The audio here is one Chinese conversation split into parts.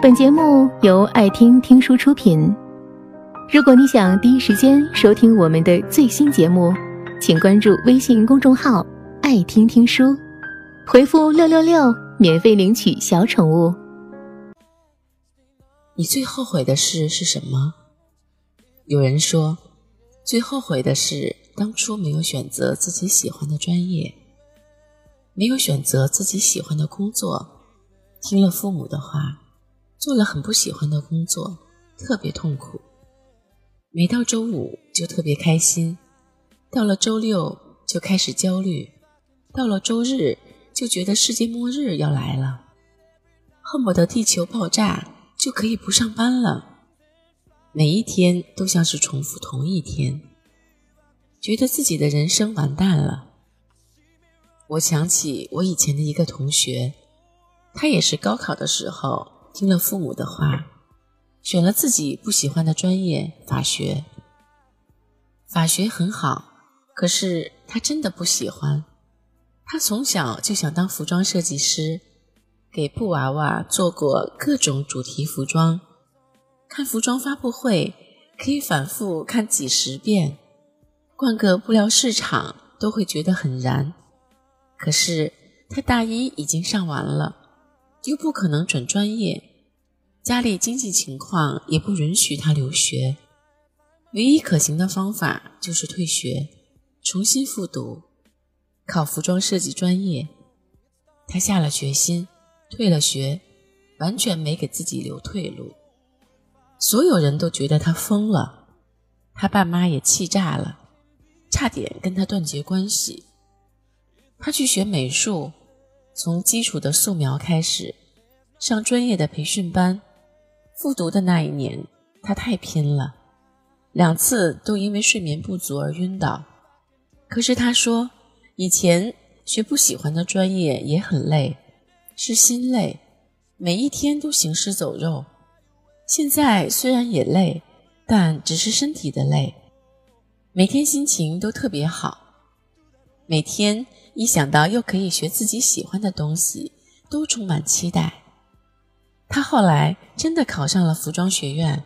本节目由爱听听书出品。如果你想第一时间收听我们的最新节目，请关注微信公众号“爱听听书”，回复“六六六”免费领取小宠物。你最后悔的事是什么？有人说，最后悔的是当初没有选择自己喜欢的专业，没有选择自己喜欢的工作，听了父母的话。做了很不喜欢的工作，特别痛苦。每到周五就特别开心，到了周六就开始焦虑，到了周日就觉得世界末日要来了，恨不得地球爆炸就可以不上班了。每一天都像是重复同一天，觉得自己的人生完蛋了。我想起我以前的一个同学，他也是高考的时候。听了父母的话，选了自己不喜欢的专业法学。法学很好，可是他真的不喜欢。他从小就想当服装设计师，给布娃娃做过各种主题服装。看服装发布会可以反复看几十遍，逛个布料市场都会觉得很燃。可是他大一已经上完了，又不可能转专业。家里经济情况也不允许他留学，唯一可行的方法就是退学，重新复读，考服装设计专业。他下了决心，退了学，完全没给自己留退路。所有人都觉得他疯了，他爸妈也气炸了，差点跟他断绝关系。他去学美术，从基础的素描开始，上专业的培训班。复读的那一年，他太拼了，两次都因为睡眠不足而晕倒。可是他说，以前学不喜欢的专业也很累，是心累，每一天都行尸走肉。现在虽然也累，但只是身体的累，每天心情都特别好。每天一想到又可以学自己喜欢的东西，都充满期待。他后来真的考上了服装学院。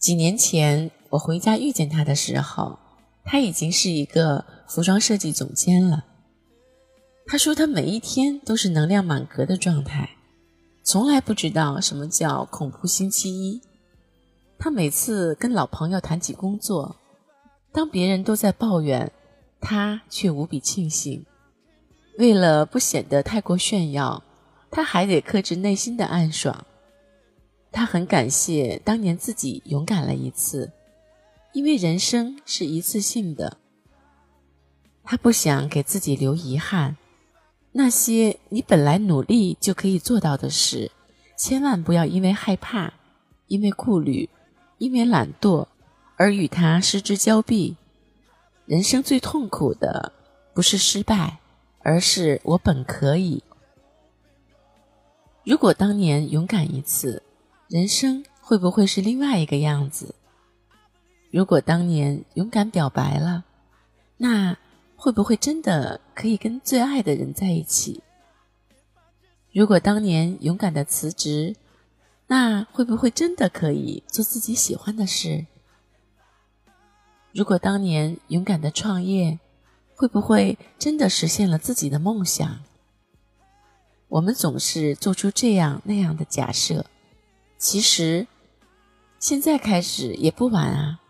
几年前我回家遇见他的时候，他已经是一个服装设计总监了。他说他每一天都是能量满格的状态，从来不知道什么叫恐怖星期一。他每次跟老朋友谈起工作，当别人都在抱怨，他却无比庆幸。为了不显得太过炫耀。他还得克制内心的暗爽。他很感谢当年自己勇敢了一次，因为人生是一次性的。他不想给自己留遗憾。那些你本来努力就可以做到的事，千万不要因为害怕、因为顾虑、因为懒惰而与他失之交臂。人生最痛苦的不是失败，而是我本可以。如果当年勇敢一次，人生会不会是另外一个样子？如果当年勇敢表白了，那会不会真的可以跟最爱的人在一起？如果当年勇敢的辞职，那会不会真的可以做自己喜欢的事？如果当年勇敢的创业，会不会真的实现了自己的梦想？我们总是做出这样那样的假设，其实现在开始也不晚啊！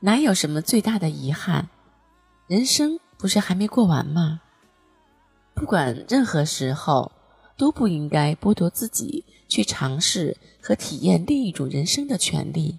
哪有什么最大的遗憾？人生不是还没过完吗？不管任何时候，都不应该剥夺自己去尝试和体验另一种人生的权利。